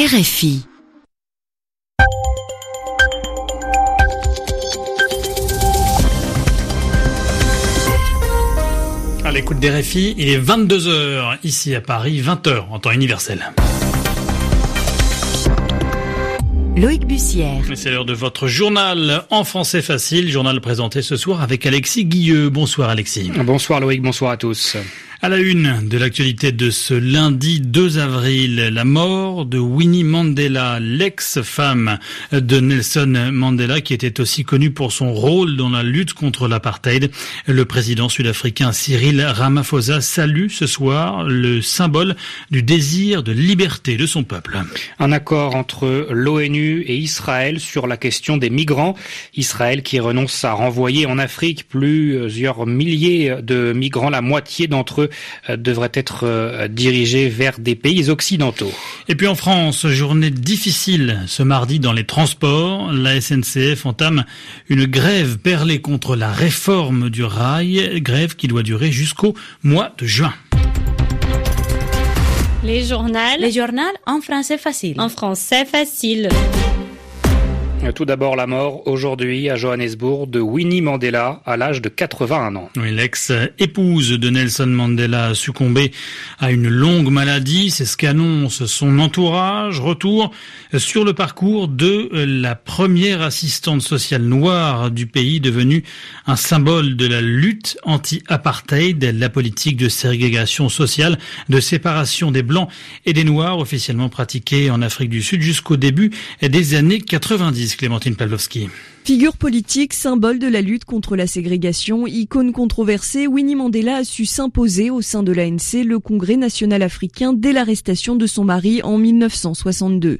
RFI. À l'écoute des RFI, il est 22h ici à Paris, 20h en temps universel. Loïc Bussière. C'est l'heure de votre journal en français facile, journal présenté ce soir avec Alexis Guilleux. Bonsoir Alexis. Bonsoir Loïc, bonsoir à tous. À la une de l'actualité de ce lundi 2 avril, la mort de Winnie Mandela, l'ex-femme de Nelson Mandela, qui était aussi connue pour son rôle dans la lutte contre l'apartheid. Le président sud-africain Cyril Ramaphosa salue ce soir le symbole du désir de liberté de son peuple. Un accord entre l'ONU et Israël sur la question des migrants. Israël qui renonce à renvoyer en Afrique plusieurs milliers de migrants, la moitié d'entre eux devrait être euh, dirigé vers des pays occidentaux. Et puis en France, journée difficile ce mardi dans les transports. La SNCF entame une grève perlée contre la réforme du rail, grève qui doit durer jusqu'au mois de juin. Les journaux. Les journaux en français facile. En français facile. Tout d'abord la mort aujourd'hui à Johannesburg de Winnie Mandela à l'âge de 81 ans. Oui, l'ex-épouse de Nelson Mandela a succombé à une longue maladie, c'est ce qu'annonce son entourage. Retour sur le parcours de la première assistante sociale noire du pays devenue un symbole de la lutte anti-apartheid, la politique de ségrégation sociale, de séparation des blancs et des noirs officiellement pratiquée en Afrique du Sud jusqu'au début des années 90. Clémentine Pavlovski. Figure politique, symbole de la lutte contre la ségrégation, icône controversée, Winnie Mandela a su s'imposer au sein de l'ANC, le Congrès national africain, dès l'arrestation de son mari en 1962.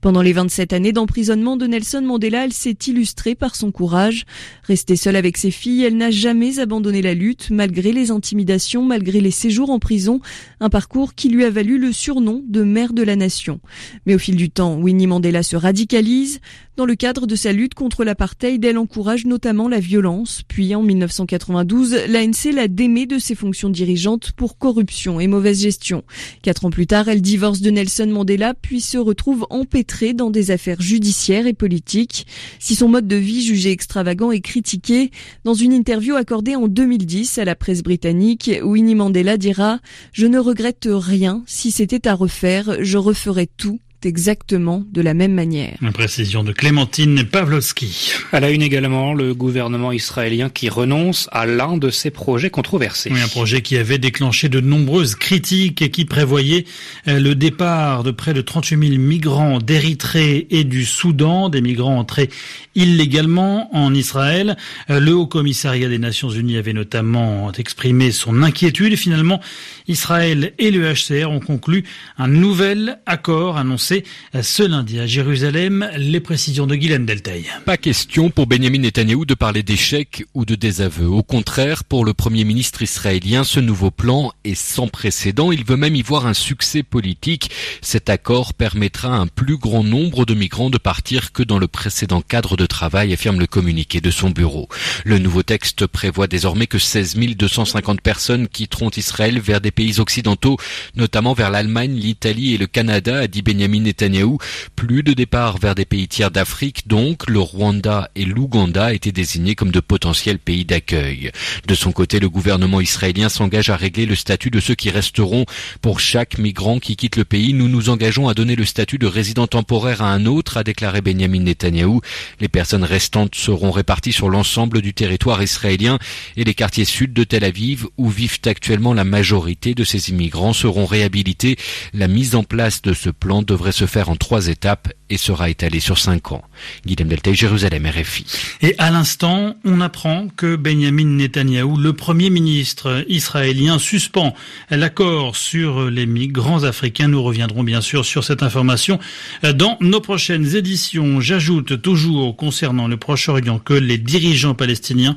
Pendant les 27 années d'emprisonnement de Nelson Mandela, elle s'est illustrée par son courage. Restée seule avec ses filles, elle n'a jamais abandonné la lutte, malgré les intimidations, malgré les séjours en prison, un parcours qui lui a valu le surnom de mère de la nation. Mais au fil du temps, Winnie Mandela se radicalise. Dans le cadre de sa lutte contre l'apartheid, elle encourage notamment la violence. Puis en 1992, l'ANC l'a démé de ses fonctions dirigeantes pour corruption et mauvaise gestion. Quatre ans plus tard, elle divorce de Nelson Mandela puis se retrouve empêtrée dans des affaires judiciaires et politiques. Si son mode de vie jugé extravagant est critiqué, dans une interview accordée en 2010 à la presse britannique, Winnie Mandela dira ⁇ Je ne regrette rien, si c'était à refaire, je referais tout exactement de la même manière. Une précision de Clémentine Pavlovski. À la une également, le gouvernement israélien qui renonce à l'un de ses projets controversés. Oui, un projet qui avait déclenché de nombreuses critiques et qui prévoyait euh, le départ de près de 38 000 migrants d'Érythrée et du Soudan, des migrants entrés illégalement en Israël. Euh, le Haut Commissariat des Nations Unies avait notamment exprimé son inquiétude. Finalement, Israël et le HCR ont conclu un nouvel accord annoncé ce lundi à Jérusalem. Les précisions de Guylaine Deltaï. Pas question pour Benjamin Netanyahou de parler d'échec ou de désaveu. Au contraire, pour le premier ministre israélien, ce nouveau plan est sans précédent. Il veut même y voir un succès politique. Cet accord permettra à un plus grand nombre de migrants de partir que dans le précédent cadre de travail, affirme le communiqué de son bureau. Le nouveau texte prévoit désormais que 16 250 personnes quitteront Israël vers des pays occidentaux, notamment vers l'Allemagne, l'Italie et le Canada, a dit Benjamin Netanyahou. Plus de départs vers des pays tiers d'Afrique, donc le Rwanda et l'Ouganda étaient désignés comme de potentiels pays d'accueil. De son côté, le gouvernement israélien s'engage à régler le statut de ceux qui resteront. Pour chaque migrant qui quitte le pays, nous nous engageons à donner le statut de résident temporaire à un autre, a déclaré Benjamin Netanyahou. Les personnes restantes seront réparties sur l'ensemble du territoire israélien et les quartiers sud de Tel Aviv, où vivent actuellement la majorité de ces immigrants, seront réhabilités. La mise en place de ce plan devrait se faire en trois étapes et sera étalé sur cinq ans. Guillaume Jérusalem, RFI. Et à l'instant, on apprend que Benjamin Netanyahou, le premier ministre israélien, suspend l'accord sur les migrants africains. Nous reviendrons bien sûr sur cette information dans nos prochaines éditions. J'ajoute toujours concernant le Proche-Orient que les dirigeants palestiniens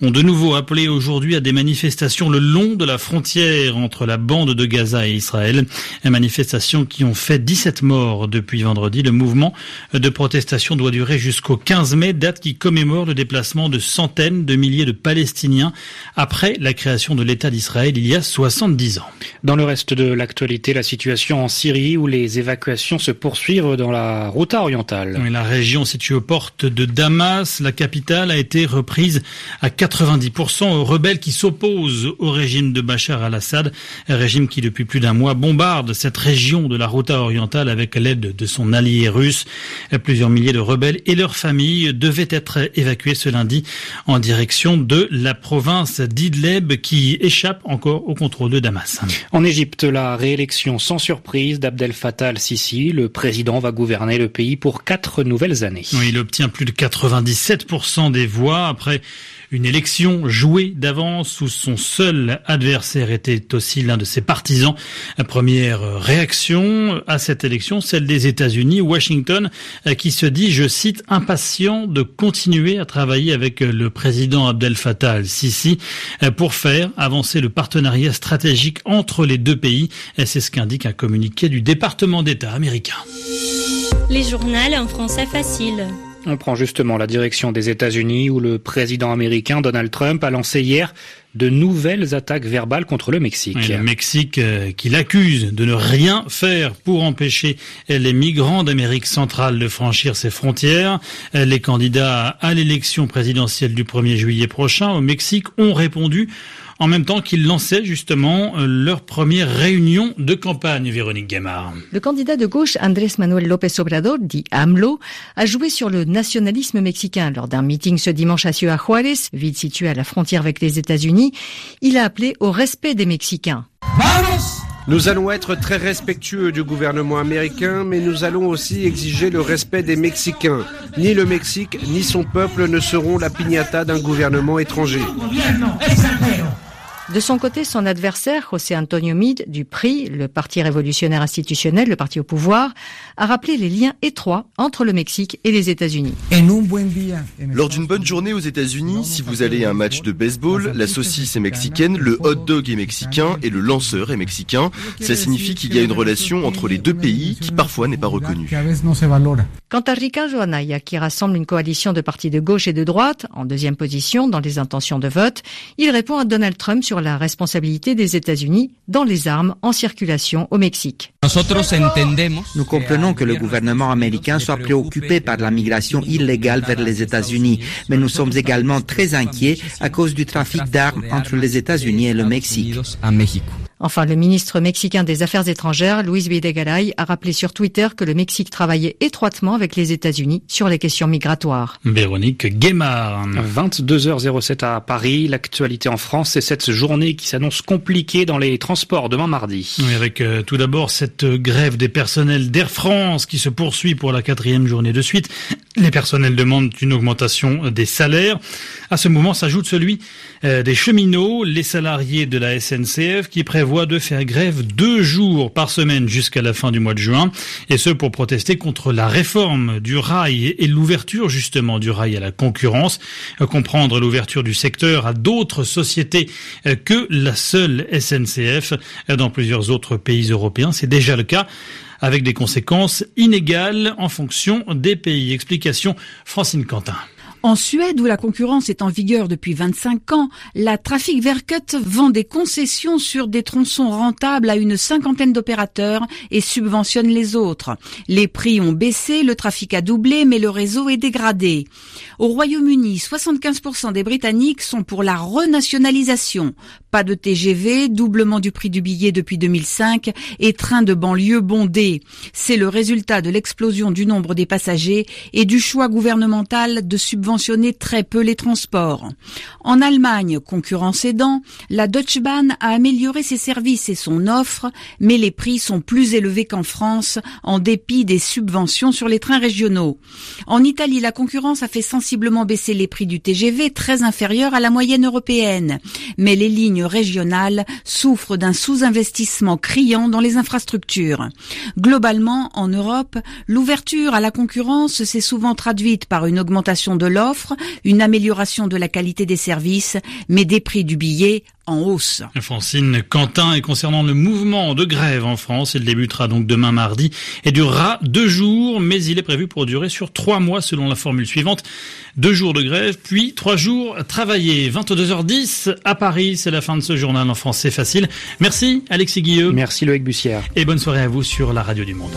ont de nouveau appelé aujourd'hui à des manifestations le long de la frontière entre la bande de Gaza et Israël. Manifestations qui ont fait 17 47 morts depuis vendredi. Le mouvement de protestation doit durer jusqu'au 15 mai, date qui commémore le déplacement de centaines de milliers de Palestiniens après la création de l'État d'Israël il y a 70 ans. Dans le reste de l'actualité, la situation en Syrie où les évacuations se poursuivent dans la route orientale. la région située aux portes de Damas, la capitale, a été reprise à 90% aux rebelles qui s'opposent au régime de Bachar al-Assad, régime qui depuis plus d'un mois bombarde cette région de la Routa orientale avec l'aide de son allié russe. Plusieurs milliers de rebelles et leurs familles devaient être évacués ce lundi en direction de la province d'Idleb qui échappe encore au contrôle de Damas. En Égypte, la réélection sans surprise d'Abdel Fattah al-Sisi, le président va gouverner le pays pour quatre nouvelles années. il obtient plus de 97% des voix après une élection jouée d'avance où son seul adversaire était aussi l'un de ses partisans. Première réaction à cette élection, celle des États-Unis, Washington, qui se dit, je cite, impatient de continuer à travailler avec le président Abdel Fattah al-Sisi pour faire avancer le partenariat stratégique entre les deux pays. C'est ce qu'indique un communiqué du département d'État américain. Les journaux en français facile. On prend justement la direction des États-Unis où le président américain Donald Trump a lancé hier de nouvelles attaques verbales contre le Mexique. le Mexique euh, qui l'accuse de ne rien faire pour empêcher les migrants d'Amérique centrale de franchir ses frontières. Les candidats à l'élection présidentielle du 1er juillet prochain au Mexique ont répondu en même temps qu'ils lançaient justement euh, leur première réunion de campagne, Véronique Guémard. Le candidat de gauche Andrés Manuel López Obrador, dit AMLO, a joué sur le nationalisme mexicain lors d'un meeting ce dimanche à Ciudad Juárez, ville située à la frontière avec les États-Unis. Il a appelé au respect des Mexicains. Nous allons être très respectueux du gouvernement américain, mais nous allons aussi exiger le respect des Mexicains. Ni le Mexique, ni son peuple ne seront la piñata d'un gouvernement étranger. De son côté, son adversaire, José Antonio Mid, du PRI, le Parti révolutionnaire institutionnel, le parti au pouvoir, a rappelé les liens étroits entre le Mexique et les États-Unis. Lors d'une bonne journée aux États-Unis, si vous allez à un match de baseball, la saucisse est mexicaine, le hot dog est mexicain et le lanceur est mexicain. Ça signifie qu'il y a une relation entre les deux pays qui parfois n'est pas reconnue. Quant à Ricardo Anaya, qui rassemble une coalition de partis de gauche et de droite, en deuxième position dans les intentions de vote, il répond à Donald Trump sur la responsabilité des États-Unis dans les armes en circulation au Mexique. Nous comprenons que le gouvernement américain soit préoccupé par la migration illégale vers les États-Unis, mais nous sommes également très inquiets à cause du trafic d'armes entre les États-Unis et le Mexique. Enfin, le ministre mexicain des Affaires étrangères, Luis Videgaray, a rappelé sur Twitter que le Mexique travaillait étroitement avec les États-Unis sur les questions migratoires. Véronique Guémard. 22h07 à Paris. L'actualité en France, c'est cette journée qui s'annonce compliquée dans les transports demain mardi. Oui, avec euh, tout d'abord cette grève des personnels d'Air France qui se poursuit pour la quatrième journée de suite. Les personnels demandent une augmentation des salaires. À ce moment s'ajoute celui euh, des cheminots, les salariés de la SNCF qui prévoient de faire grève deux jours par semaine jusqu'à la fin du mois de juin, et ce pour protester contre la réforme du rail et l'ouverture justement du rail à la concurrence, euh, comprendre l'ouverture du secteur à d'autres sociétés euh, que la seule SNCF dans plusieurs autres pays européens. C'est déjà le cas avec des conséquences inégales en fonction des pays. Explication Francine Quentin. En Suède, où la concurrence est en vigueur depuis 25 ans, la Traffic Verket vend des concessions sur des tronçons rentables à une cinquantaine d'opérateurs et subventionne les autres. Les prix ont baissé, le trafic a doublé, mais le réseau est dégradé. Au Royaume-Uni, 75% des Britanniques sont pour la renationalisation. Pas de TGV, doublement du prix du billet depuis 2005 et train de banlieue bondé. C'est le résultat de l'explosion du nombre des passagers et du choix gouvernemental de subventionner très peu les transports. En Allemagne, concurrence aidant, la Deutsche Bahn a amélioré ses services et son offre, mais les prix sont plus élevés qu'en France, en dépit des subventions sur les trains régionaux. En Italie, la concurrence a fait sensiblement baisser les prix du TGV, très inférieurs à la moyenne européenne. Mais les lignes régionales souffrent d'un sous-investissement criant dans les infrastructures. Globalement, en Europe, l'ouverture à la concurrence s'est souvent traduite par une augmentation de l'offre, une amélioration de la qualité des services, mais des prix du billet en hausse. Francine Quentin, et concernant le mouvement de grève en France, il débutera donc demain mardi et durera deux jours, mais il est prévu pour durer sur trois mois selon la formule suivante. Deux jours de grève, puis trois jours travaillés. 22h10 à Paris, c'est la fin de ce journal en français facile. Merci Alexis Guilleux. Merci Loïc Bussière. Et bonne soirée à vous sur la radio du monde.